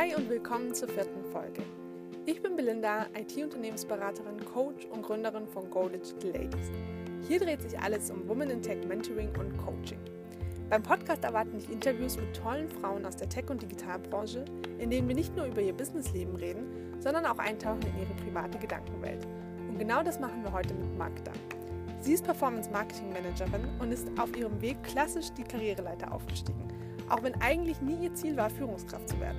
Hi und willkommen zur vierten Folge. Ich bin Belinda, IT-Unternehmensberaterin, Coach und Gründerin von Go Digital Ladies. Hier dreht sich alles um Women in Tech Mentoring und Coaching. Beim Podcast erwarten dich Interviews mit tollen Frauen aus der Tech- und Digitalbranche, in denen wir nicht nur über ihr Businessleben reden, sondern auch eintauchen in ihre private Gedankenwelt. Und genau das machen wir heute mit Magda. Sie ist Performance Marketing Managerin und ist auf ihrem Weg klassisch die Karriereleiter aufgestiegen, auch wenn eigentlich nie ihr Ziel war, Führungskraft zu werden.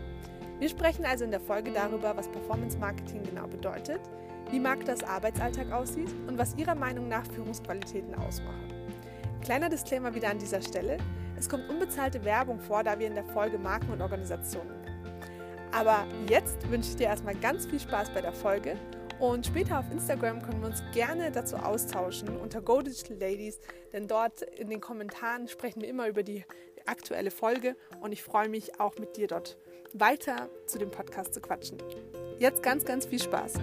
Wir sprechen also in der Folge darüber, was Performance Marketing genau bedeutet, wie Magdas Arbeitsalltag aussieht und was ihrer Meinung nach Führungsqualitäten ausmachen. Kleiner Disclaimer wieder an dieser Stelle. Es kommt unbezahlte Werbung vor, da wir in der Folge Marken und Organisationen nennen. Aber jetzt wünsche ich dir erstmal ganz viel Spaß bei der Folge und später auf Instagram können wir uns gerne dazu austauschen unter Go Digital Ladies, denn dort in den Kommentaren sprechen wir immer über die aktuelle Folge und ich freue mich auch mit dir dort weiter zu dem Podcast zu quatschen. Jetzt ganz, ganz viel Spaß.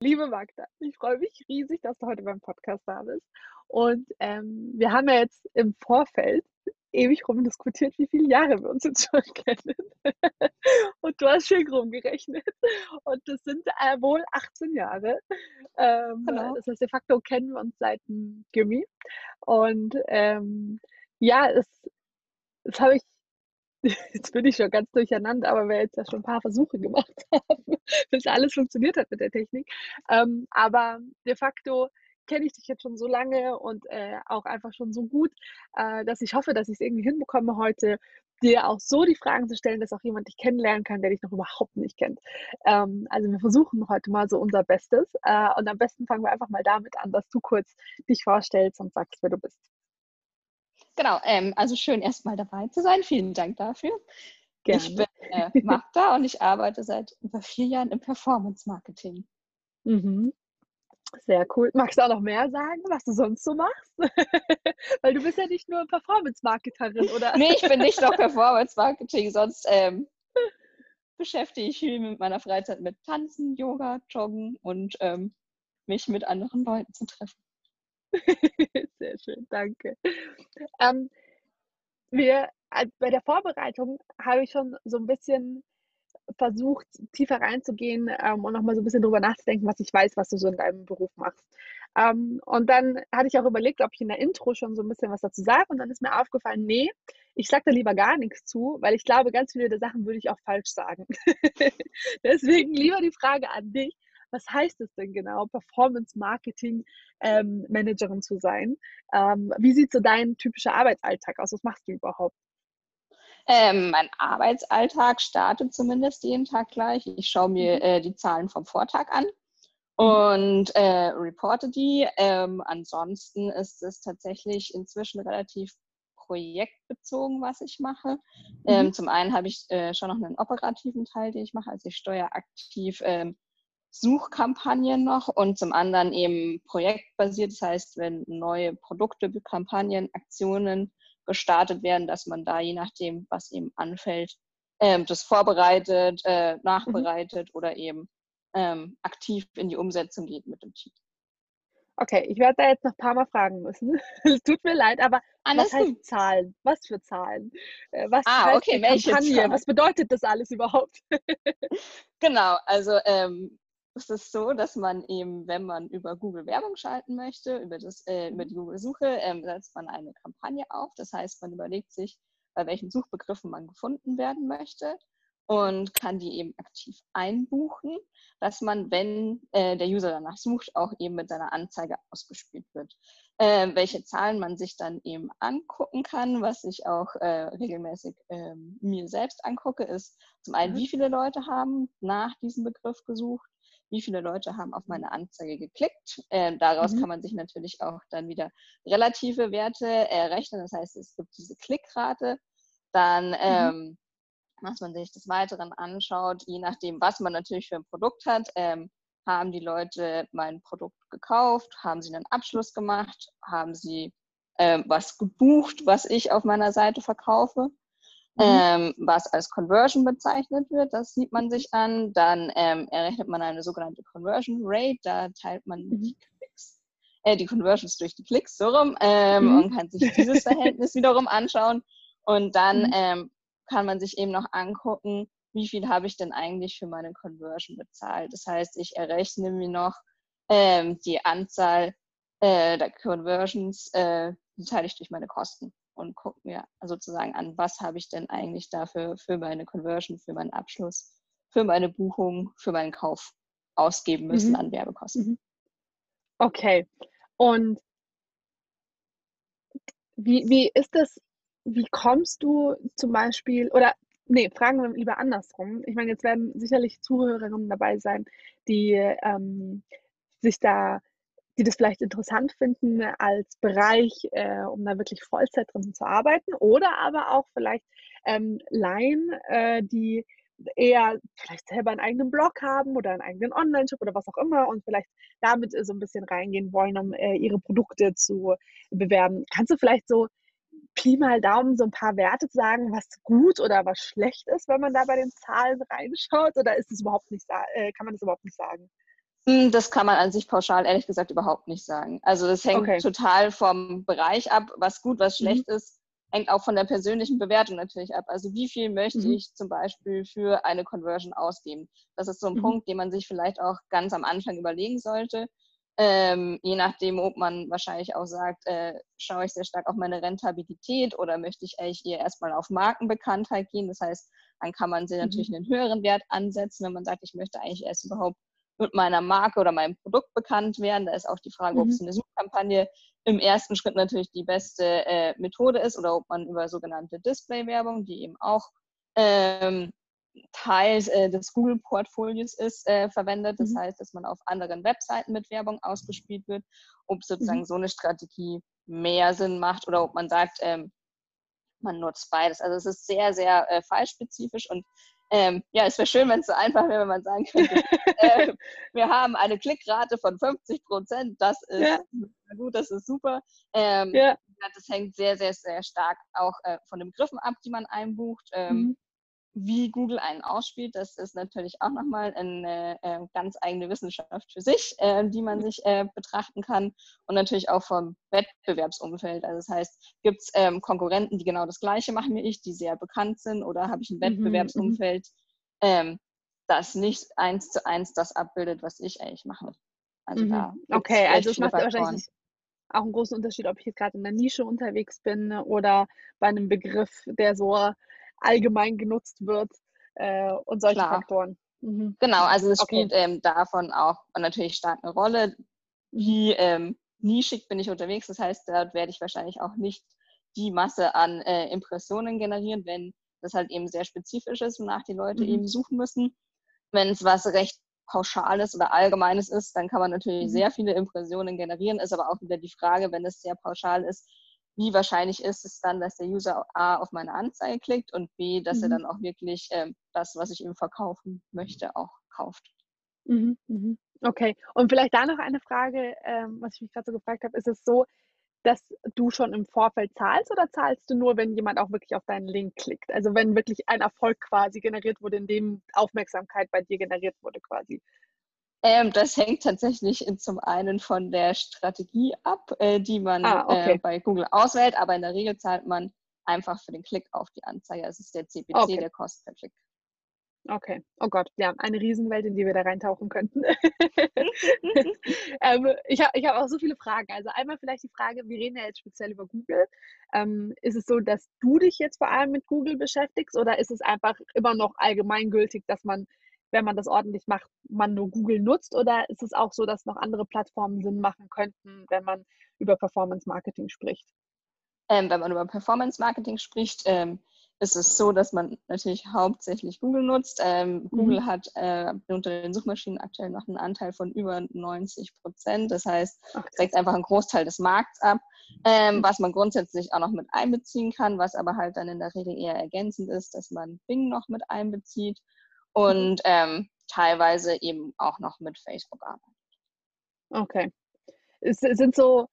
Liebe Magda, ich freue mich riesig, dass du heute beim Podcast da bist. Und ähm, wir haben ja jetzt im Vorfeld ewig rumdiskutiert, wie viele Jahre wir uns jetzt schon kennen. und du hast schön rumgerechnet. Und das sind äh, wohl 18 Jahre. Ähm, genau. Das heißt, de facto kennen wir uns seit dem Gimmi. Und ähm, ja, es das habe ich, jetzt bin ich schon ganz durcheinander, aber wir jetzt ja schon ein paar Versuche gemacht haben, bis alles funktioniert hat mit der Technik. Ähm, aber de facto kenne ich dich jetzt schon so lange und äh, auch einfach schon so gut, äh, dass ich hoffe, dass ich es irgendwie hinbekomme heute, dir auch so die Fragen zu stellen, dass auch jemand dich kennenlernen kann, der dich noch überhaupt nicht kennt. Ähm, also wir versuchen heute mal so unser Bestes äh, und am besten fangen wir einfach mal damit an, dass du kurz dich vorstellst und sagst, wer du bist. Genau, ähm, also schön erstmal dabei zu sein. Vielen Dank dafür. Gerne. Ich bin äh, Magda und ich arbeite seit über vier Jahren im Performance Marketing. Mhm. Sehr cool. Magst du auch noch mehr sagen, was du sonst so machst? Weil du bist ja nicht nur Performance-Marketerin, oder? nee, ich bin nicht nur Performance-Marketing, sonst ähm, beschäftige ich mich mit meiner Freizeit mit Tanzen, Yoga, Joggen und ähm, mich mit anderen Leuten zu treffen. Sehr schön, danke. Ähm, wir, bei der Vorbereitung habe ich schon so ein bisschen versucht, tiefer reinzugehen ähm, und nochmal so ein bisschen drüber nachzudenken, was ich weiß, was du so in deinem Beruf machst. Ähm, und dann hatte ich auch überlegt, ob ich in der Intro schon so ein bisschen was dazu sage. Und dann ist mir aufgefallen, nee, ich sage da lieber gar nichts zu, weil ich glaube, ganz viele der Sachen würde ich auch falsch sagen. Deswegen lieber die Frage an dich was heißt es denn genau, Performance Marketing ähm, Managerin zu sein? Ähm, wie sieht so dein typischer Arbeitsalltag aus? Was machst du überhaupt? Ähm, mein Arbeitsalltag startet zumindest jeden Tag gleich. Ich schaue mir mhm. äh, die Zahlen vom Vortag an mhm. und äh, reporte die. Ähm, ansonsten ist es tatsächlich inzwischen relativ projektbezogen, was ich mache. Ähm, mhm. zum einen habe ich äh, schon noch einen operativen Teil, den ich mache. Also ich steuere aktiv ähm, Suchkampagnen noch und zum anderen eben projektbasiert. Das heißt, wenn neue Produkte, Kampagnen, Aktionen gestartet werden, dass man da je nachdem, was eben anfällt, ähm, das vorbereitet, äh, nachbereitet mhm. oder eben ähm, aktiv in die Umsetzung geht mit dem Team. Okay, ich werde da jetzt noch ein paar Mal fragen müssen. Tut mir leid, aber Alles was heißt gut. Zahlen? Was für Zahlen? Äh, was ah, okay, Kampagne? Zahlen? Was bedeutet das alles überhaupt? genau, also ähm, ist es so, dass man eben, wenn man über Google Werbung schalten möchte, über, das, äh, über die Google-Suche, ähm, setzt man eine Kampagne auf. Das heißt, man überlegt sich, bei welchen Suchbegriffen man gefunden werden möchte und kann die eben aktiv einbuchen, dass man, wenn äh, der User danach sucht, auch eben mit seiner Anzeige ausgespielt wird. Äh, welche Zahlen man sich dann eben angucken kann, was ich auch äh, regelmäßig ähm, mir selbst angucke, ist zum einen, mhm. wie viele Leute haben nach diesem Begriff gesucht, wie viele Leute haben auf meine Anzeige geklickt. Äh, daraus mhm. kann man sich natürlich auch dann wieder relative Werte errechnen. Das heißt, es gibt diese Klickrate. Dann, mhm. ähm, was man sich des Weiteren anschaut, je nachdem, was man natürlich für ein Produkt hat, ähm, haben die Leute mein Produkt gekauft, haben sie einen Abschluss gemacht, haben sie äh, was gebucht, was ich auf meiner Seite verkaufe. Mhm. Ähm, was als Conversion bezeichnet wird. Das sieht man sich an. Dann ähm, errechnet man eine sogenannte Conversion Rate. Da teilt man mhm. die Klicks, äh, die Conversions durch die Klicks so rum ähm, mhm. und kann sich dieses Verhältnis wiederum anschauen. Und dann mhm. ähm, kann man sich eben noch angucken, wie viel habe ich denn eigentlich für meine Conversion bezahlt. Das heißt, ich errechne mir noch ähm, die Anzahl äh, der Conversions, äh, die teile ich durch meine Kosten und gucke mir sozusagen an, was habe ich denn eigentlich dafür für meine Conversion, für meinen Abschluss, für meine Buchung, für meinen Kauf ausgeben müssen mhm. an Werbekosten. Mhm. Okay. Und wie, wie ist das, wie kommst du zum Beispiel, oder nee, fragen wir lieber andersrum. Ich meine, jetzt werden sicherlich Zuhörerinnen dabei sein, die ähm, sich da, die das vielleicht interessant finden als Bereich, äh, um da wirklich Vollzeit drin zu arbeiten, oder aber auch vielleicht ähm, Laien, äh, die eher vielleicht selber einen eigenen Blog haben oder einen eigenen Online-Shop oder was auch immer und vielleicht damit so ein bisschen reingehen wollen, um äh, ihre Produkte zu bewerben. Kannst du vielleicht so Pi mal Daumen so ein paar Werte sagen, was gut oder was schlecht ist, wenn man da bei den Zahlen reinschaut? Oder ist es überhaupt nicht, äh, kann man das überhaupt nicht sagen? Hm, das kann man an sich pauschal ehrlich gesagt überhaupt nicht sagen. Also das hängt okay. total vom Bereich ab, was gut, was mhm. schlecht mhm. ist hängt auch von der persönlichen Bewertung natürlich ab. Also wie viel möchte mhm. ich zum Beispiel für eine Conversion ausgeben? Das ist so ein mhm. Punkt, den man sich vielleicht auch ganz am Anfang überlegen sollte. Ähm, je nachdem, ob man wahrscheinlich auch sagt, äh, schaue ich sehr stark auf meine Rentabilität oder möchte ich eigentlich eher erstmal auf Markenbekanntheit gehen. Das heißt, dann kann man sich mhm. natürlich einen höheren Wert ansetzen, wenn man sagt, ich möchte eigentlich erst überhaupt mit meiner Marke oder meinem Produkt bekannt werden. Da ist auch die Frage, mhm. ob es eine Suchkampagne im ersten Schritt natürlich die beste äh, Methode ist oder ob man über sogenannte Display-Werbung, die eben auch ähm, Teil äh, des Google-Portfolios ist, äh, verwendet. Das mhm. heißt, dass man auf anderen Webseiten mit Werbung ausgespielt wird, ob sozusagen mhm. so eine Strategie mehr Sinn macht oder ob man sagt, ähm, man nutzt beides. Also es ist sehr, sehr äh, fallspezifisch und ähm, ja, es wäre schön, wenn es so einfach wäre, wenn man sagen könnte, äh, wir haben eine Klickrate von 50 Prozent, das ist ja. gut, das ist super. Ähm, ja. Das hängt sehr, sehr, sehr stark auch äh, von den Begriffen ab, die man einbucht. Ähm, mhm wie Google einen ausspielt, das ist natürlich auch nochmal eine äh, ganz eigene Wissenschaft für sich, äh, die man sich äh, betrachten kann und natürlich auch vom Wettbewerbsumfeld. Also das heißt, gibt es ähm, Konkurrenten, die genau das Gleiche machen wie ich, die sehr bekannt sind oder habe ich ein mhm, mhm. Wettbewerbsumfeld, ähm, das nicht eins zu eins das abbildet, was ich eigentlich mache. Also mhm. da okay, also es macht wahrscheinlich auch einen großen Unterschied, ob ich jetzt gerade in der Nische unterwegs bin oder bei einem Begriff, der so allgemein genutzt wird äh, und solche Klar. Faktoren. Mhm. Genau, also es okay. spielt ähm, davon auch natürlich stark eine Rolle. Wie ähm, nischig bin ich unterwegs, das heißt, dort werde ich wahrscheinlich auch nicht die Masse an äh, Impressionen generieren, wenn das halt eben sehr spezifisch ist, wonach die Leute mhm. eben suchen müssen. Wenn es was recht Pauschales oder Allgemeines ist, dann kann man natürlich mhm. sehr viele Impressionen generieren. Ist aber auch wieder die Frage, wenn es sehr pauschal ist, wie wahrscheinlich ist es dann, dass der User A auf meine Anzeige klickt und B, dass mhm. er dann auch wirklich ähm, das, was ich ihm verkaufen möchte, auch kauft. Mhm, mhm. Okay, und vielleicht da noch eine Frage, ähm, was ich mich gerade so gefragt habe, ist es so, dass du schon im Vorfeld zahlst oder zahlst du nur, wenn jemand auch wirklich auf deinen Link klickt? Also wenn wirklich ein Erfolg quasi generiert wurde, in dem Aufmerksamkeit bei dir generiert wurde quasi. Ähm, das hängt tatsächlich zum einen von der Strategie ab, äh, die man ah, okay. äh, bei Google auswählt, aber in der Regel zahlt man einfach für den Klick auf die Anzeige. Es ist der CPC, okay. der kostet per Klick. Okay. Oh Gott, ja, eine Riesenwelt, in die wir da reintauchen könnten. ähm, ich habe ich hab auch so viele Fragen. Also einmal vielleicht die Frage, wir reden ja jetzt speziell über Google. Ähm, ist es so, dass du dich jetzt vor allem mit Google beschäftigst oder ist es einfach immer noch allgemeingültig, dass man wenn man das ordentlich macht, man nur Google nutzt? Oder ist es auch so, dass noch andere Plattformen Sinn machen könnten, wenn man über Performance Marketing spricht? Ähm, wenn man über Performance Marketing spricht, ähm, ist es so, dass man natürlich hauptsächlich Google nutzt. Ähm, Google mhm. hat äh, unter den Suchmaschinen aktuell noch einen Anteil von über 90 Prozent. Das heißt, okay. trägt einfach einen Großteil des Markts ab, ähm, was man grundsätzlich auch noch mit einbeziehen kann, was aber halt dann in der Regel eher ergänzend ist, dass man Bing noch mit einbezieht und ähm, teilweise eben auch noch mit Facebook arbeitet. Okay. Es sind so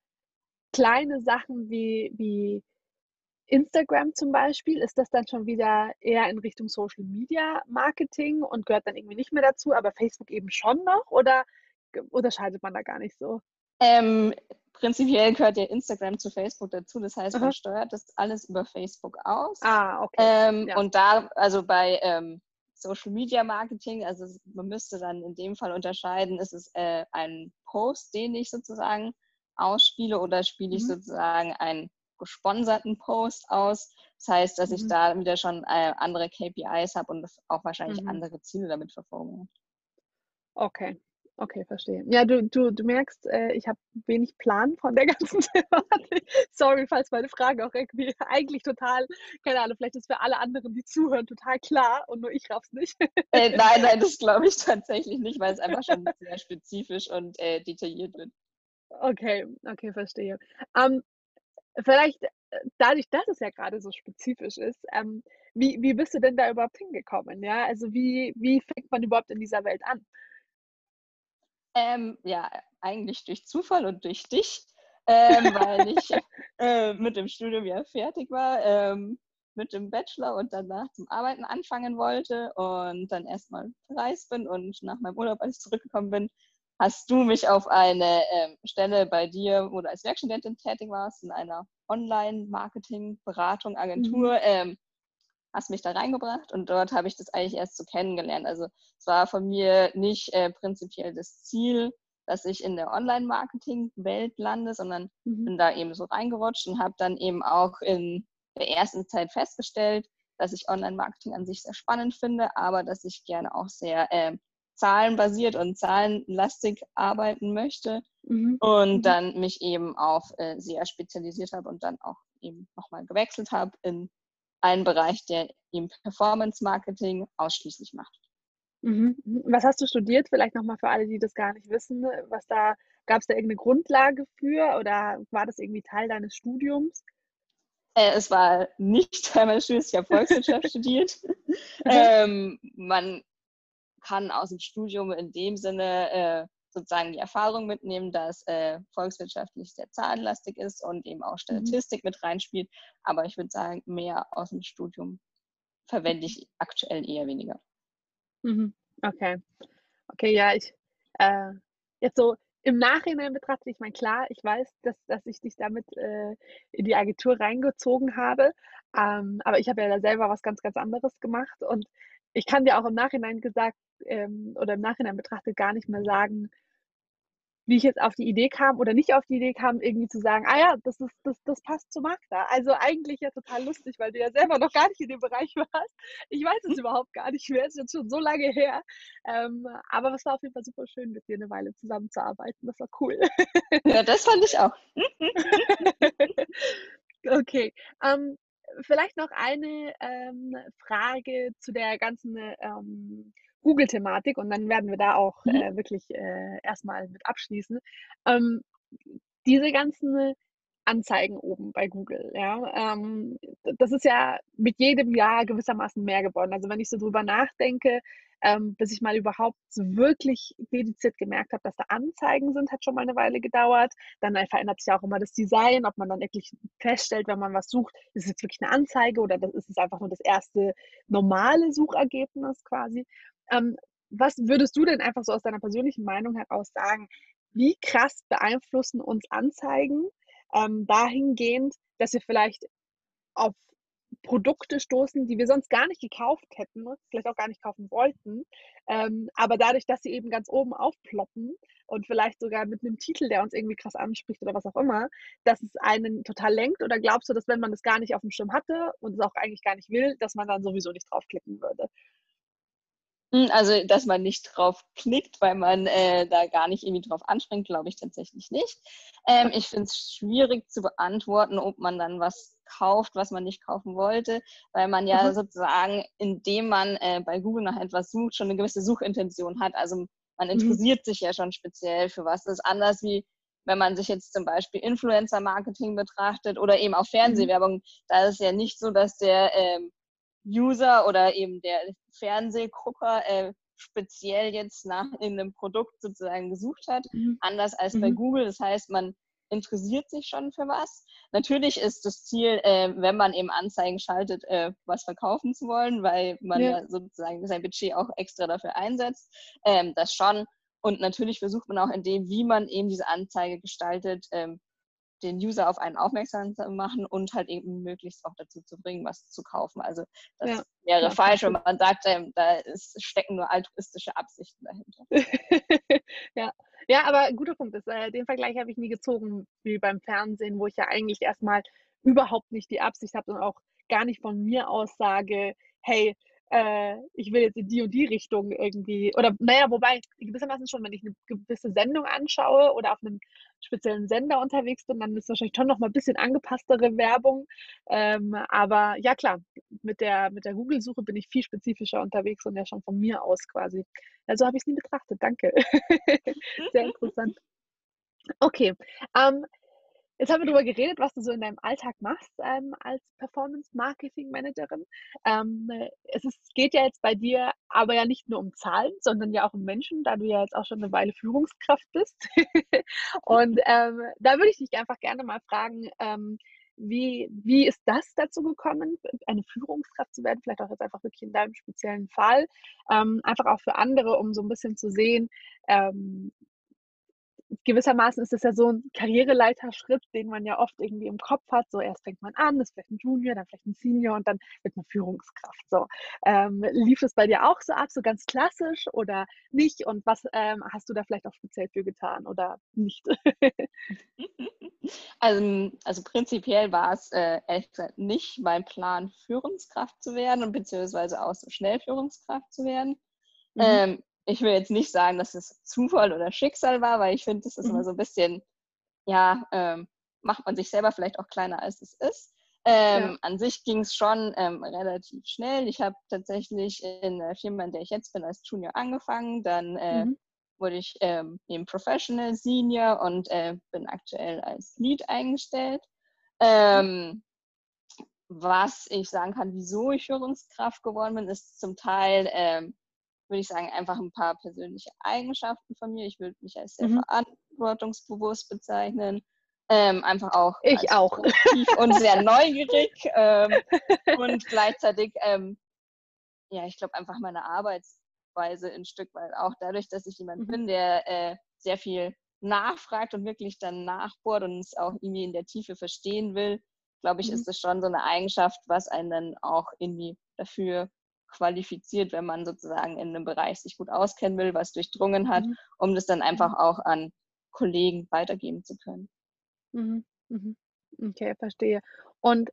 kleine Sachen wie, wie Instagram zum Beispiel, ist das dann schon wieder eher in Richtung Social Media Marketing und gehört dann irgendwie nicht mehr dazu, aber Facebook eben schon noch oder unterscheidet man da gar nicht so? Ähm, prinzipiell gehört ja Instagram zu Facebook dazu. Das heißt, man Aha. steuert das alles über Facebook aus. Ah, okay. Ähm, ja. Und da, also bei ähm, Social Media Marketing, also man müsste dann in dem Fall unterscheiden, ist es äh, ein Post, den ich sozusagen ausspiele oder spiele ich mhm. sozusagen einen gesponserten Post aus. Das heißt, dass mhm. ich da wieder schon äh, andere KPIs habe und auch wahrscheinlich mhm. andere Ziele damit verfolge. Okay, Okay, verstehe. Ja, du, du, du merkst, äh, ich habe wenig Plan von der ganzen Thematik. Sorry, falls meine Frage auch irgendwie eigentlich total, keine Ahnung, vielleicht ist für alle anderen, die zuhören, total klar und nur ich raff's nicht. Äh, nein, nein, das glaube ich tatsächlich nicht, weil es einfach schon sehr spezifisch und äh, detailliert wird. Okay, okay, verstehe. Ähm, vielleicht, äh, dadurch, dass es ja gerade so spezifisch ist, ähm, wie, wie bist du denn da überhaupt hingekommen? Ja, also wie, wie fängt man überhaupt in dieser Welt an? Ähm, ja, eigentlich durch Zufall und durch dich, ähm, weil ich äh, mit dem Studium ja fertig war, ähm, mit dem Bachelor und danach zum Arbeiten anfangen wollte und dann erstmal verreist bin und nach meinem Urlaub, als ich zurückgekommen bin, hast du mich auf eine ähm, Stelle bei dir, wo du als Werkstudentin tätig warst, in einer Online-Marketing-Beratung, Agentur, mhm. Hast mich da reingebracht und dort habe ich das eigentlich erst so kennengelernt. Also es war von mir nicht äh, prinzipiell das Ziel, dass ich in der Online-Marketing-Welt lande, sondern mhm. bin da eben so reingerutscht und habe dann eben auch in der ersten Zeit festgestellt, dass ich Online-Marketing an sich sehr spannend finde, aber dass ich gerne auch sehr äh, zahlenbasiert und zahlenlastig arbeiten möchte mhm. und mhm. dann mich eben auf äh, sehr spezialisiert habe und dann auch eben nochmal gewechselt habe in einen Bereich, der ihm Performance Marketing ausschließlich macht. Mhm, mhm. Was hast du studiert? Vielleicht nochmal für alle, die das gar nicht wissen. Was da, gab es da irgendeine Grundlage für oder war das irgendwie Teil deines Studiums? Äh, es war nicht Teil meines Studiums, ich habe Volkswirtschaft studiert. Ähm, man kann aus dem Studium in dem Sinne äh, sozusagen die Erfahrung mitnehmen, dass äh, volkswirtschaftlich sehr zahlenlastig ist und eben auch mhm. Statistik mhm. mit reinspielt. Aber ich würde sagen, mehr aus dem Studium verwende ich aktuell eher weniger. Mhm. Okay. Okay, ja, ich äh, jetzt so im Nachhinein betrachte ich meine, klar, ich weiß, dass, dass ich dich damit äh, in die Agentur reingezogen habe. Ähm, aber ich habe ja da selber was ganz, ganz anderes gemacht. Und ich kann dir auch im Nachhinein gesagt ähm, oder im Nachhinein betrachtet gar nicht mehr sagen, wie ich jetzt auf die Idee kam oder nicht auf die Idee kam, irgendwie zu sagen, ah ja, das, ist, das, das passt zu Magda. Also eigentlich ja total lustig, weil du ja selber noch gar nicht in dem Bereich warst. Ich weiß es überhaupt gar nicht mehr, ist jetzt schon so lange her. Ähm, aber es war auf jeden Fall super schön, mit dir eine Weile zusammenzuarbeiten. Das war cool. Ja, das fand ich auch. okay. Ähm, vielleicht noch eine ähm, Frage zu der ganzen ähm, Google-Thematik und dann werden wir da auch mhm. äh, wirklich äh, erstmal mit abschließen. Ähm, diese ganzen Anzeigen oben bei Google, ja, ähm, das ist ja mit jedem Jahr gewissermaßen mehr geworden. Also wenn ich so drüber nachdenke, ähm, bis ich mal überhaupt wirklich dediziert gemerkt habe, dass da Anzeigen sind, hat schon mal eine Weile gedauert. Dann verändert sich auch immer das Design, ob man dann wirklich feststellt, wenn man was sucht, ist es jetzt wirklich eine Anzeige oder ist es einfach nur das erste normale Suchergebnis quasi. Ähm, was würdest du denn einfach so aus deiner persönlichen Meinung heraus sagen? Wie krass beeinflussen uns Anzeigen ähm, dahingehend, dass wir vielleicht auf Produkte stoßen, die wir sonst gar nicht gekauft hätten, vielleicht auch gar nicht kaufen wollten. Ähm, aber dadurch, dass sie eben ganz oben aufploppen und vielleicht sogar mit einem Titel, der uns irgendwie krass anspricht oder was auch immer, dass es einen total lenkt? Oder glaubst du, dass wenn man das gar nicht auf dem Schirm hatte und es auch eigentlich gar nicht will, dass man dann sowieso nicht draufklicken würde? Hm, also, dass man nicht drauf klickt, weil man äh, da gar nicht irgendwie drauf anspringt, glaube ich tatsächlich nicht. Ähm, ich finde es schwierig zu beantworten, ob man dann was kauft, was man nicht kaufen wollte, weil man ja mhm. sozusagen, indem man äh, bei Google nach etwas sucht, schon eine gewisse Suchintention hat. Also man mhm. interessiert mhm. sich ja schon speziell für was. Das ist anders wie wenn man sich jetzt zum Beispiel Influencer-Marketing betrachtet oder eben auch mhm. Fernsehwerbung, da ist es ja nicht so, dass der ähm, User oder eben der Fernsehgucker äh, speziell jetzt nach irgendeinem Produkt sozusagen gesucht hat, mhm. anders als mhm. bei Google. Das heißt, man interessiert sich schon für was. Natürlich ist das Ziel, äh, wenn man eben Anzeigen schaltet, äh, was verkaufen zu wollen, weil man ja. ja. sozusagen sein Budget auch extra dafür einsetzt. Ähm, das schon. Und natürlich versucht man auch in dem, wie man eben diese Anzeige gestaltet, ähm, den User auf einen aufmerksam zu machen und halt eben möglichst auch dazu zu bringen, was zu kaufen. Also das ja. wäre ja, falsch, wenn man sagt, ähm, da ist, stecken nur altruistische Absichten dahinter. ja. ja, aber ein guter Punkt ist, äh, den Vergleich habe ich nie gezogen wie beim Fernsehen, wo ich ja eigentlich erstmal überhaupt nicht die Absicht habe und auch gar nicht von mir aus sage, hey, äh, ich will jetzt in die und die Richtung irgendwie, oder naja, wobei gewissermaßen schon, wenn ich eine gewisse Sendung anschaue oder auf einem speziellen Sender unterwegs bin, dann ist wahrscheinlich schon noch mal ein bisschen angepasstere Werbung. Ähm, aber ja klar, mit der, mit der Google-Suche bin ich viel spezifischer unterwegs und ja schon von mir aus quasi. Also habe ich es nie betrachtet, danke. Sehr interessant. Okay, ähm, Jetzt haben wir darüber geredet, was du so in deinem Alltag machst ähm, als Performance-Marketing-Managerin. Ähm, es ist, geht ja jetzt bei dir aber ja nicht nur um Zahlen, sondern ja auch um Menschen, da du ja jetzt auch schon eine Weile Führungskraft bist. Und ähm, da würde ich dich einfach gerne mal fragen, ähm, wie, wie ist das dazu gekommen, eine Führungskraft zu werden? Vielleicht auch jetzt einfach wirklich in deinem speziellen Fall. Ähm, einfach auch für andere, um so ein bisschen zu sehen, ähm, gewissermaßen ist es ja so ein Karriereleiterschritt, den man ja oft irgendwie im Kopf hat. So erst fängt man an, ist vielleicht ein Junior, dann vielleicht ein Senior und dann wird man Führungskraft. So ähm, lief es bei dir auch so ab, so ganz klassisch oder nicht? Und was ähm, hast du da vielleicht auch speziell für getan oder nicht? also, also prinzipiell war es äh, ehrlich gesagt nicht mein Plan, Führungskraft zu werden und beziehungsweise auch so schnell Führungskraft zu werden. Mhm. Ähm, ich will jetzt nicht sagen, dass es Zufall oder Schicksal war, weil ich finde, das ist mhm. immer so ein bisschen, ja, ähm, macht man sich selber vielleicht auch kleiner, als es ist. Ähm, ja. An sich ging es schon ähm, relativ schnell. Ich habe tatsächlich in der Firma, in der ich jetzt bin, als Junior angefangen. Dann äh, mhm. wurde ich ähm, eben Professional Senior und äh, bin aktuell als Lead eingestellt. Ähm, was ich sagen kann, wieso ich Führungskraft geworden bin, ist zum Teil ähm, würde ich sagen, einfach ein paar persönliche Eigenschaften von mir. Ich würde mich als sehr mhm. verantwortungsbewusst bezeichnen. Ähm, einfach auch ich auch und sehr neugierig ähm, und gleichzeitig ähm, ja ich glaube einfach meine Arbeitsweise ein Stück weit auch dadurch dass ich jemand mhm. bin der äh, sehr viel nachfragt und wirklich dann nachbohrt und es auch irgendwie in der Tiefe verstehen will glaube ich mhm. ist das schon so eine Eigenschaft was einen dann auch irgendwie dafür qualifiziert, wenn man sozusagen in einem Bereich sich gut auskennen will, was durchdrungen hat, mhm. um das dann einfach auch an Kollegen weitergeben zu können. Mhm. Mhm. Okay, verstehe. Und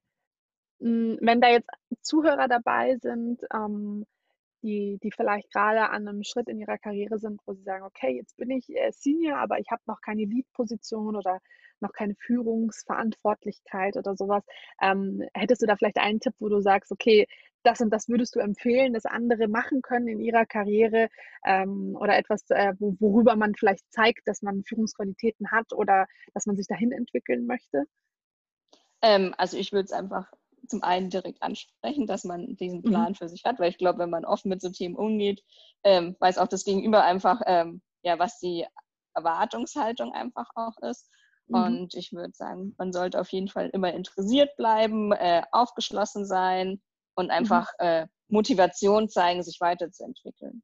mh, hm, wenn da jetzt Zuhörer dabei sind, ähm, die, die vielleicht gerade an einem Schritt in ihrer Karriere sind, wo sie sagen, okay, jetzt bin ich äh, Senior, aber ich habe noch keine Lead-Position oder noch keine Führungsverantwortlichkeit oder sowas. Ähm, hättest du da vielleicht einen Tipp, wo du sagst, okay, das und das würdest du empfehlen, dass andere machen können in ihrer Karriere ähm, oder etwas, äh, wo, worüber man vielleicht zeigt, dass man Führungsqualitäten hat oder dass man sich dahin entwickeln möchte? Ähm, also ich würde es einfach zum einen direkt ansprechen, dass man diesen mhm. Plan mhm. für sich hat, weil ich glaube, wenn man offen mit so Themen umgeht, ähm, weiß auch das Gegenüber einfach, ähm, ja, was die Erwartungshaltung einfach auch ist. Mhm. Und ich würde sagen, man sollte auf jeden Fall immer interessiert bleiben, äh, aufgeschlossen sein und mhm. einfach mhm. äh, Motivation zeigen, sich weiterzuentwickeln.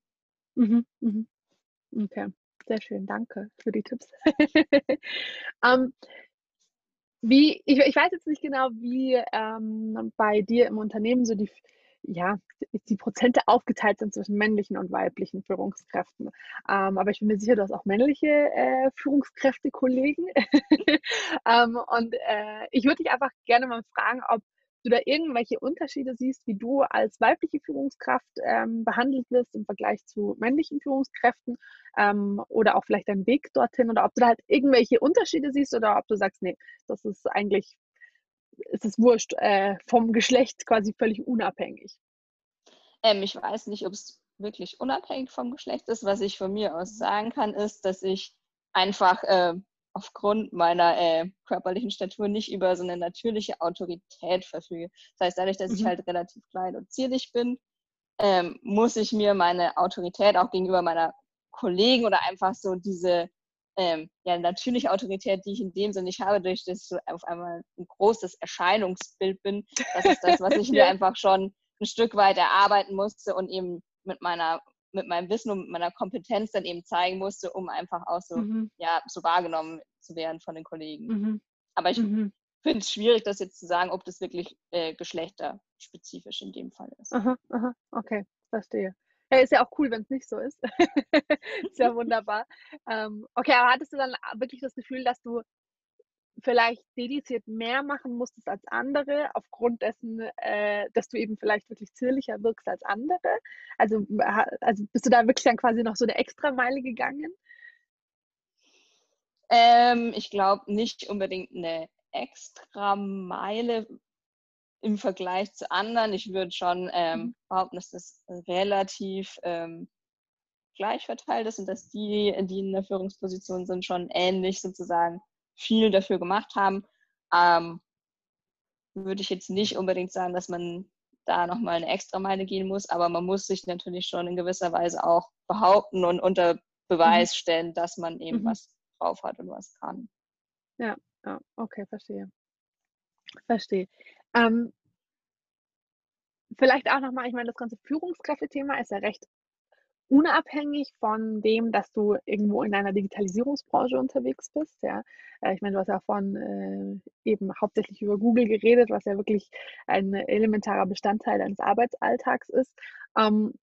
Okay, sehr schön, danke für die Tipps. um, ähm, wie, ich, ich, weiß jetzt nicht genau, wie ähm, bei dir im Unternehmen so die, ja, die Prozente aufgeteilt sind zwischen männlichen und weiblichen Führungskräften. Ähm, aber ich bin mir sicher, du hast auch männliche äh, Führungskräfte-Kollegen. ähm, und äh, ich würde dich einfach gerne mal fragen, ob du da irgendwelche Unterschiede siehst, wie du als weibliche Führungskraft ähm, behandelt wirst im Vergleich zu männlichen Führungskräften ähm, oder auch vielleicht deinen Weg dorthin oder ob du da halt irgendwelche Unterschiede siehst oder ob du sagst, nee, das ist eigentlich ist es wurscht, äh, vom Geschlecht quasi völlig unabhängig? Ähm, ich weiß nicht, ob es wirklich unabhängig vom Geschlecht ist. Was ich von mir aus sagen kann, ist, dass ich einfach äh, aufgrund meiner äh, körperlichen Statur nicht über so eine natürliche Autorität verfüge. Das heißt, dadurch, dass mhm. ich halt relativ klein und zierlich bin, ähm, muss ich mir meine Autorität auch gegenüber meiner Kollegen oder einfach so diese ähm, ja, natürliche Autorität, die ich in dem Sinne nicht habe, durch das ich so auf einmal ein großes Erscheinungsbild bin. Das ist das, was ich mir einfach schon ein Stück weit erarbeiten musste und eben mit meiner mit meinem Wissen und meiner Kompetenz dann eben zeigen musste, um einfach auch so, mhm. ja, so wahrgenommen zu werden von den Kollegen. Mhm. Aber ich mhm. finde es schwierig, das jetzt zu sagen, ob das wirklich äh, geschlechterspezifisch in dem Fall ist. Aha, aha, okay, verstehe. Ja, ist ja auch cool, wenn es nicht so ist. ist ja wunderbar. Ähm, okay, aber hattest du dann wirklich das Gefühl, dass du vielleicht dediziert mehr machen musstest als andere, aufgrund dessen, äh, dass du eben vielleicht wirklich zierlicher wirkst als andere? Also, also bist du da wirklich dann quasi noch so eine Extrameile gegangen? Ähm, ich glaube nicht unbedingt eine Extrameile im Vergleich zu anderen. Ich würde schon ähm, mhm. behaupten, dass das relativ ähm, gleich verteilt ist und dass die, die in der Führungsposition sind, schon ähnlich sozusagen viel dafür gemacht haben. Ähm, würde ich jetzt nicht unbedingt sagen, dass man da nochmal eine extra Meile gehen muss, aber man muss sich natürlich schon in gewisser Weise auch behaupten und unter Beweis mhm. stellen, dass man eben mhm. was drauf hat und was kann. Ja, ja, okay, verstehe. Verstehe. Ähm, vielleicht auch nochmal, ich meine, das ganze Führungskräfte-Thema ist ja recht unabhängig von dem, dass du irgendwo in einer Digitalisierungsbranche unterwegs bist. Ja, äh, ich meine, du hast ja von äh, eben hauptsächlich über Google geredet, was ja wirklich ein elementarer Bestandteil deines Arbeitsalltags ist. Ähm,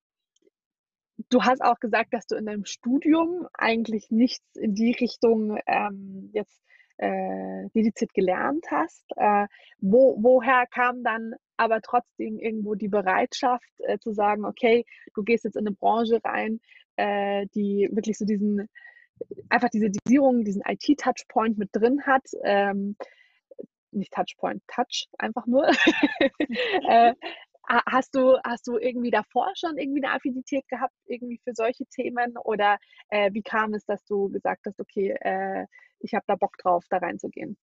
du hast auch gesagt, dass du in deinem Studium eigentlich nichts in die Richtung ähm, jetzt äh, dediziert gelernt hast. Äh, wo, woher kam dann aber trotzdem irgendwo die Bereitschaft äh, zu sagen, okay, du gehst jetzt in eine Branche rein, äh, die wirklich so diesen, einfach diese Digitalisierung, diesen IT-Touchpoint mit drin hat. Ähm, nicht Touchpoint, Touch, einfach nur. äh, hast du, hast du irgendwie davor schon irgendwie eine Affinität gehabt, irgendwie für solche Themen? Oder äh, wie kam es, dass du gesagt hast, okay, äh, ich habe da Bock drauf, da reinzugehen?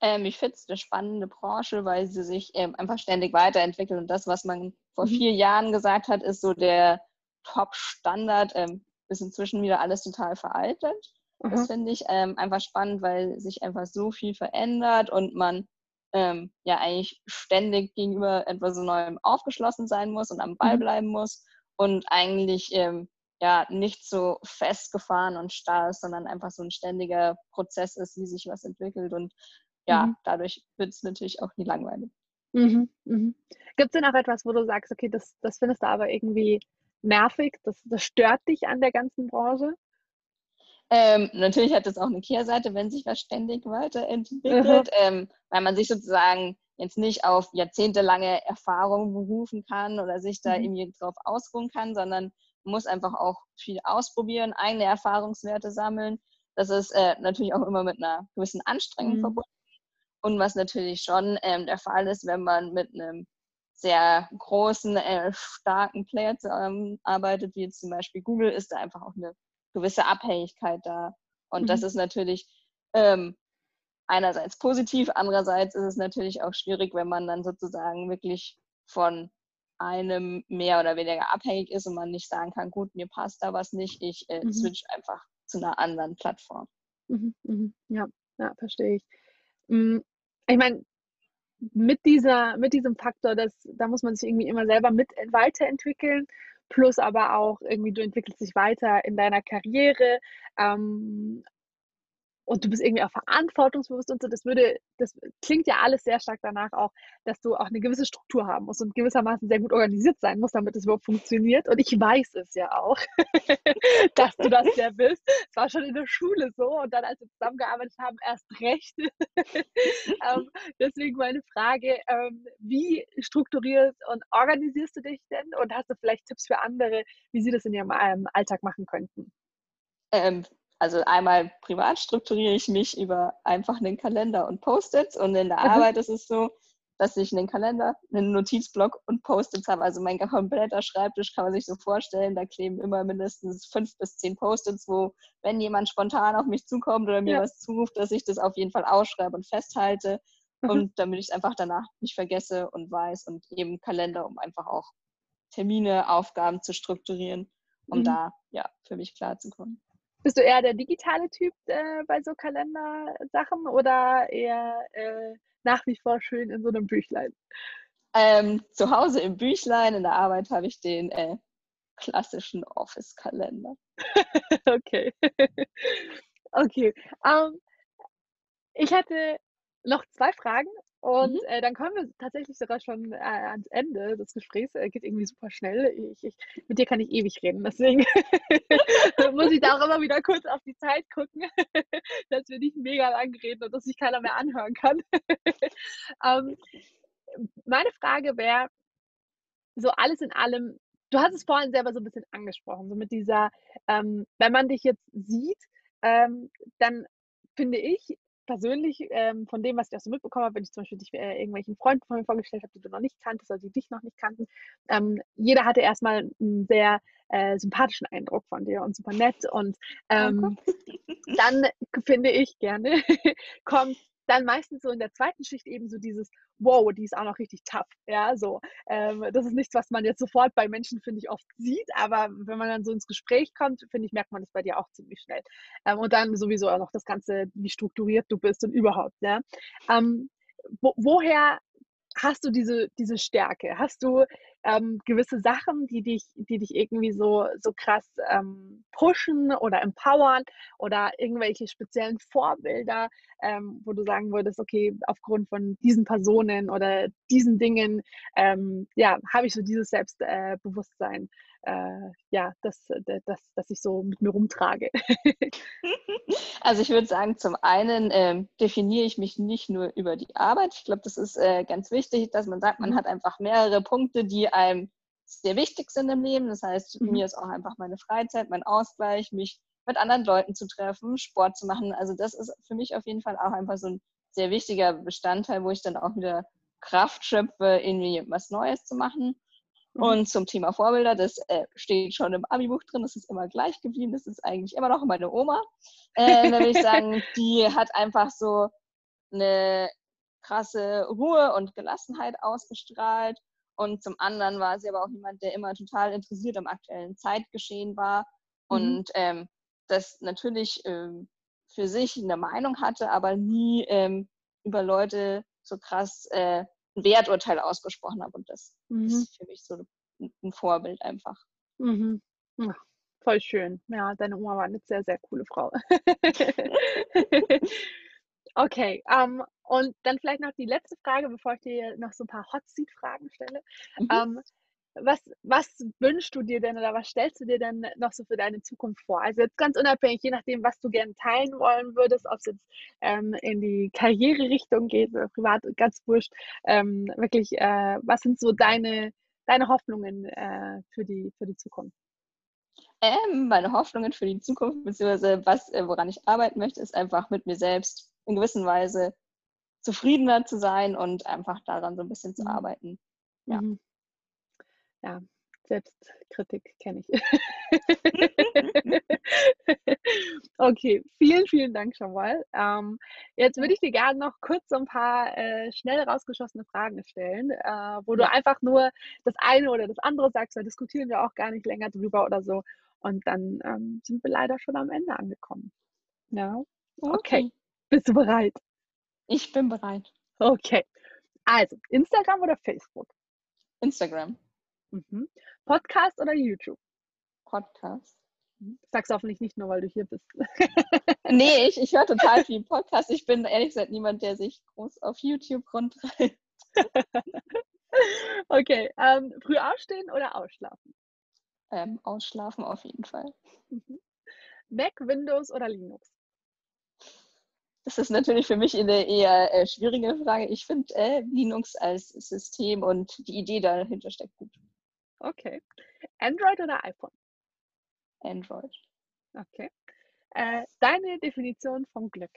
Ähm, ich finde es eine spannende Branche, weil sie sich ähm, einfach ständig weiterentwickelt. Und das, was man vor mhm. vier Jahren gesagt hat, ist so der Top-Standard, ähm, ist inzwischen wieder alles total veraltet. Mhm. Das finde ich ähm, einfach spannend, weil sich einfach so viel verändert und man ähm, ja eigentlich ständig gegenüber etwas Neuem aufgeschlossen sein muss und am Ball mhm. bleiben muss und eigentlich ähm, ja nicht so festgefahren und starr ist, sondern einfach so ein ständiger Prozess ist, wie sich was entwickelt und ja, mhm. dadurch wird es natürlich auch nie langweilig. Mhm, mhm. Gibt es denn auch etwas, wo du sagst, okay, das, das findest du aber irgendwie nervig, das, das stört dich an der ganzen Branche? Ähm, natürlich hat es auch eine Kehrseite, wenn sich was ständig weiterentwickelt, ähm, weil man sich sozusagen jetzt nicht auf jahrzehntelange Erfahrung berufen kann oder sich da mhm. irgendwie drauf ausruhen kann, sondern muss einfach auch viel ausprobieren, eigene Erfahrungswerte sammeln. Das ist äh, natürlich auch immer mit einer gewissen Anstrengung mhm. verbunden. Und was natürlich schon ähm, der Fall ist, wenn man mit einem sehr großen, äh, starken Player zusammenarbeitet, wie jetzt zum Beispiel Google, ist da einfach auch eine gewisse Abhängigkeit da. Und mhm. das ist natürlich ähm, einerseits positiv, andererseits ist es natürlich auch schwierig, wenn man dann sozusagen wirklich von einem mehr oder weniger abhängig ist und man nicht sagen kann, gut, mir passt da was nicht, ich äh, mhm. switch einfach zu einer anderen Plattform. Mhm, mhm. Ja, ja, verstehe ich. Hm, ich meine, mit dieser, mit diesem Faktor, dass da muss man sich irgendwie immer selber mit weiterentwickeln, plus aber auch irgendwie du entwickelst dich weiter in deiner Karriere. Ähm, und du bist irgendwie auch verantwortungsbewusst und so, das würde, das klingt ja alles sehr stark danach auch, dass du auch eine gewisse Struktur haben musst und gewissermaßen sehr gut organisiert sein musst, damit es überhaupt funktioniert. Und ich weiß es ja auch, dass du das ja bist. Es war schon in der Schule so und dann, als wir zusammengearbeitet haben, erst recht. ähm, deswegen meine Frage, ähm, wie strukturierst und organisierst du dich denn und hast du vielleicht Tipps für andere, wie sie das in ihrem ähm, Alltag machen könnten? Ähm, also einmal privat strukturiere ich mich über einfach einen Kalender und Post-its und in der mhm. Arbeit ist es so, dass ich einen Kalender, einen Notizblock und Post-its habe. Also mein kompletter Schreibtisch kann man sich so vorstellen, da kleben immer mindestens fünf bis zehn Post-its, wo, wenn jemand spontan auf mich zukommt oder mir ja. was zuruft, dass ich das auf jeden Fall ausschreibe und festhalte. Mhm. Und damit ich es einfach danach nicht vergesse und weiß und eben Kalender, um einfach auch Termine, Aufgaben zu strukturieren, um mhm. da ja für mich klar zu kommen. Bist du eher der digitale Typ äh, bei so Kalendersachen oder eher äh, nach wie vor schön in so einem Büchlein? Ähm, zu Hause im Büchlein, in der Arbeit habe ich den äh, klassischen Office-Kalender. okay. okay. Um, ähm, Ich hatte noch zwei Fragen und mhm. äh, dann kommen wir tatsächlich sogar schon äh, ans Ende des Gesprächs. Äh, geht irgendwie super schnell. Ich, ich, mit dir kann ich ewig reden. Deswegen muss ich da auch immer wieder kurz auf die Zeit gucken, dass wir nicht mega lang reden und dass sich keiner mehr anhören kann. ähm, meine Frage wäre, so alles in allem, du hast es vorhin selber so ein bisschen angesprochen, so mit dieser, ähm, wenn man dich jetzt sieht, ähm, dann finde ich, persönlich, ähm, von dem, was ich auch so mitbekommen habe, wenn ich zum Beispiel dich äh, irgendwelchen Freunden von mir vorgestellt habe, die du noch nicht kanntest oder die dich noch nicht kannten, ähm, jeder hatte erstmal einen sehr äh, sympathischen Eindruck von dir und super nett. Und ähm, dann finde ich gerne, kommt dann meistens so in der zweiten Schicht eben so dieses, wow, die ist auch noch richtig tough. Ja, so. Ähm, das ist nichts, was man jetzt sofort bei Menschen, finde ich, oft sieht, aber wenn man dann so ins Gespräch kommt, finde ich, merkt man das bei dir auch ziemlich schnell. Ähm, und dann sowieso auch noch das Ganze, wie strukturiert du bist und überhaupt. Ja. Ähm, wo, woher hast du diese, diese Stärke? Hast du ähm, gewisse Sachen, die dich, die dich irgendwie so, so krass ähm, pushen oder empowern oder irgendwelche speziellen Vorbilder, ähm, wo du sagen würdest, okay, aufgrund von diesen Personen oder diesen Dingen, ähm, ja, habe ich so dieses Selbstbewusstsein, äh, ja, dass, dass, dass ich so mit mir rumtrage. Also ich würde sagen, zum einen äh, definiere ich mich nicht nur über die Arbeit. Ich glaube, das ist äh, ganz wichtig, dass man sagt, man mhm. hat einfach mehrere Punkte, die einem sehr wichtig sind im Leben. Das heißt, mhm. mir ist auch einfach meine Freizeit, mein Ausgleich, mich mit anderen Leuten zu treffen, Sport zu machen. Also das ist für mich auf jeden Fall auch einfach so ein sehr wichtiger Bestandteil, wo ich dann auch wieder Kraft schöpfe, irgendwie was Neues zu machen. Mhm. Und zum Thema Vorbilder, das äh, steht schon im Abi-Buch drin, das ist immer gleich geblieben, das ist eigentlich immer noch meine Oma. Äh, da würde ich sagen, die hat einfach so eine krasse Ruhe und Gelassenheit ausgestrahlt. Und zum anderen war sie aber auch jemand, der immer total interessiert am aktuellen Zeitgeschehen war mhm. und ähm, das natürlich ähm, für sich eine Meinung hatte, aber nie ähm, über Leute so krass äh, ein Werturteil ausgesprochen habe. Und das mhm. ist für mich so ein Vorbild einfach. Mhm. Ja, voll schön. Ja, deine Oma war eine sehr, sehr coole Frau. okay, ähm, und dann vielleicht noch die letzte Frage, bevor ich dir noch so ein paar Hot Seat-Fragen stelle. Mhm. Ähm, was, was wünschst du dir denn oder was stellst du dir denn noch so für deine Zukunft vor? Also jetzt ganz unabhängig, je nachdem, was du gerne teilen wollen würdest, ob es jetzt ähm, in die Karriererichtung geht oder privat, ganz wurscht. Ähm, wirklich, äh, was sind so deine, deine Hoffnungen äh, für, die, für die Zukunft? Ähm, meine Hoffnungen für die Zukunft, beziehungsweise was, äh, woran ich arbeiten möchte, ist einfach mit mir selbst in gewisser Weise zufriedener zu sein und einfach daran so ein bisschen zu mhm. arbeiten. Ja. Mhm ja, Selbstkritik kenne ich. okay, vielen, vielen Dank schon mal. Ähm, jetzt würde ich dir gerne noch kurz so ein paar äh, schnell rausgeschossene Fragen stellen, äh, wo du einfach nur das eine oder das andere sagst, da diskutieren wir auch gar nicht länger drüber oder so. Und dann ähm, sind wir leider schon am Ende angekommen. Ja, okay. okay. Bist du bereit? Ich bin bereit. Okay. Also, Instagram oder Facebook? Instagram. Mhm. Podcast oder YouTube? Podcast. Mhm. Sagst du hoffentlich nicht nur, weil du hier bist. nee, ich, ich höre total viel Podcast. Ich bin ehrlich gesagt niemand, der sich groß auf YouTube rumtreibt. okay, ähm, früh aufstehen oder ausschlafen? Ähm, ausschlafen auf jeden Fall. Mhm. Mac, Windows oder Linux? Das ist natürlich für mich eine eher äh, schwierige Frage. Ich finde äh, Linux als System und die Idee dahinter steckt gut. Okay. Android oder iPhone? Android. Okay. Äh, deine Definition von Glück?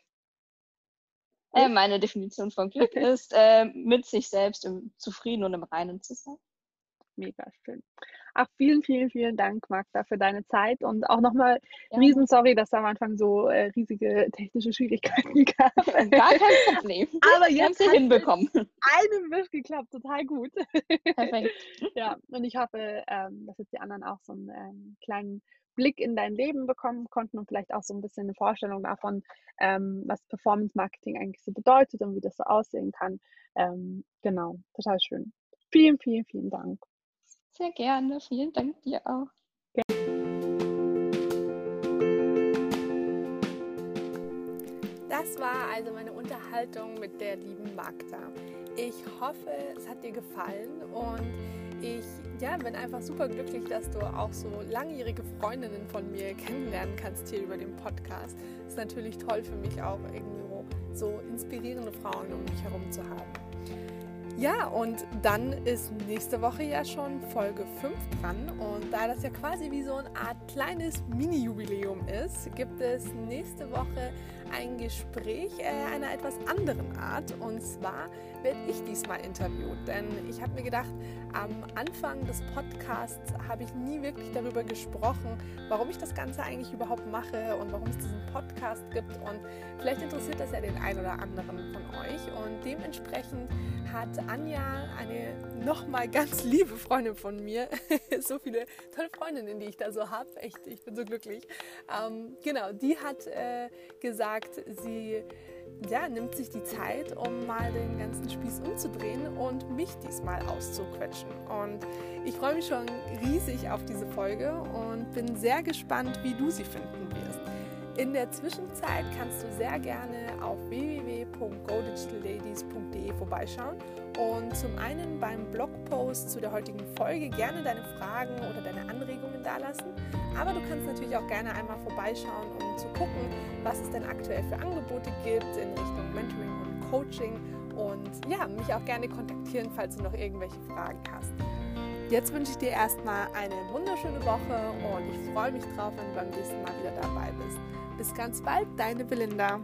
Äh, meine Definition von Glück ist, äh, mit sich selbst im Zufrieden und im Reinen zu sein. Mega schön. Ach, vielen, vielen, vielen Dank, Magda, für deine Zeit und auch nochmal ja. riesen sorry, dass da am Anfang so äh, riesige technische Schwierigkeiten gab. Gar kein Problem. Aber jetzt hat hinbekommen. Einem Wisch geklappt, total gut. Perfekt. ja, und ich hoffe, ähm, dass jetzt die anderen auch so einen ähm, kleinen Blick in dein Leben bekommen konnten und vielleicht auch so ein bisschen eine Vorstellung davon, ähm, was Performance Marketing eigentlich so bedeutet und wie das so aussehen kann. Ähm, genau, total schön. Vielen, vielen, vielen Dank. Sehr gerne. Vielen Dank dir auch. Das war also meine Unterhaltung mit der lieben Magda. Ich hoffe, es hat dir gefallen und ich ja, bin einfach super glücklich, dass du auch so langjährige Freundinnen von mir kennenlernen kannst hier über den Podcast. Ist natürlich toll für mich auch irgendwo so inspirierende Frauen um mich herum zu haben. Ja, und dann ist nächste Woche ja schon Folge 5 dran. Und da das ja quasi wie so eine Art kleines Mini-Jubiläum ist, gibt es nächste Woche ein Gespräch äh, einer etwas anderen Art. Und zwar werde ich diesmal interviewt. Denn ich habe mir gedacht, am Anfang des Podcasts habe ich nie wirklich darüber gesprochen, warum ich das Ganze eigentlich überhaupt mache und warum es diesen Podcast gibt. Und vielleicht interessiert das ja den einen oder anderen von euch. Und dementsprechend hat Anja, eine nochmal ganz liebe Freundin von mir, so viele tolle Freundinnen, die ich da so habe, echt, ich bin so glücklich. Ähm, genau, die hat äh, gesagt, sie ja, nimmt sich die Zeit, um mal den ganzen Spieß umzudrehen und mich diesmal auszuquetschen. Und ich freue mich schon riesig auf diese Folge und bin sehr gespannt, wie du sie finden wirst. In der Zwischenzeit kannst du sehr gerne auf www.godigitalladies.de vorbeischauen und zum einen beim Blogpost zu der heutigen Folge gerne deine Fragen oder deine Anregungen dalassen, aber du kannst natürlich auch gerne einmal vorbeischauen, um zu gucken, was es denn aktuell für Angebote gibt in Richtung Mentoring und Coaching und ja, mich auch gerne kontaktieren, falls du noch irgendwelche Fragen hast. Jetzt wünsche ich dir erstmal eine wunderschöne Woche und ich freue mich drauf, wenn du beim nächsten Mal wieder dabei bist. Bis ganz bald, deine Belinda.